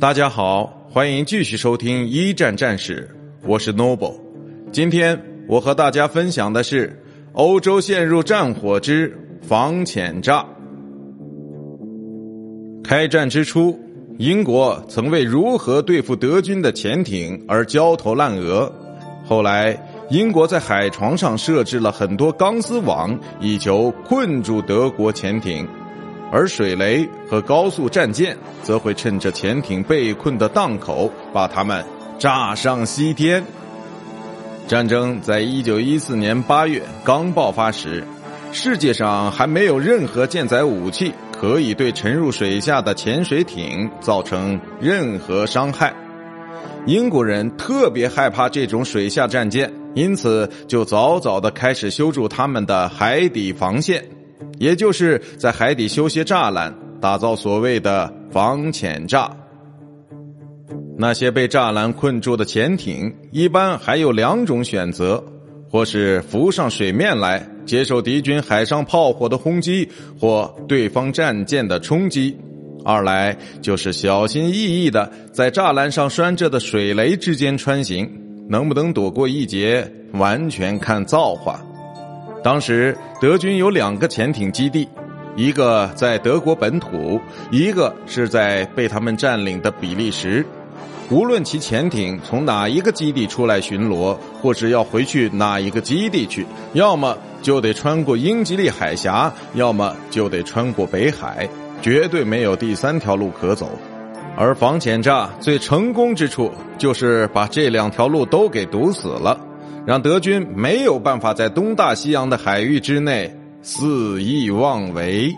大家好，欢迎继续收听一战战士，我是 Noble。今天我和大家分享的是欧洲陷入战火之防潜炸。开战之初，英国曾为如何对付德军的潜艇而焦头烂额。后来，英国在海床上设置了很多钢丝网，以求困住德国潜艇。而水雷和高速战舰则会趁着潜艇被困的档口，把它们炸上西天。战争在一九一四年八月刚爆发时，世界上还没有任何舰载武器可以对沉入水下的潜水艇造成任何伤害。英国人特别害怕这种水下战舰，因此就早早的开始修筑他们的海底防线。也就是在海底修些栅栏，打造所谓的防潜栅。那些被栅栏困住的潜艇，一般还有两种选择：或是浮上水面来接受敌军海上炮火的轰击，或对方战舰的冲击；二来就是小心翼翼的在栅栏上拴着的水雷之间穿行，能不能躲过一劫，完全看造化。当时德军有两个潜艇基地，一个在德国本土，一个是在被他们占领的比利时。无论其潜艇从哪一个基地出来巡逻，或是要回去哪一个基地去，要么就得穿过英吉利海峡，要么就得穿过北海，绝对没有第三条路可走。而防潜诈最成功之处，就是把这两条路都给堵死了。让德军没有办法在东大西洋的海域之内肆意妄为。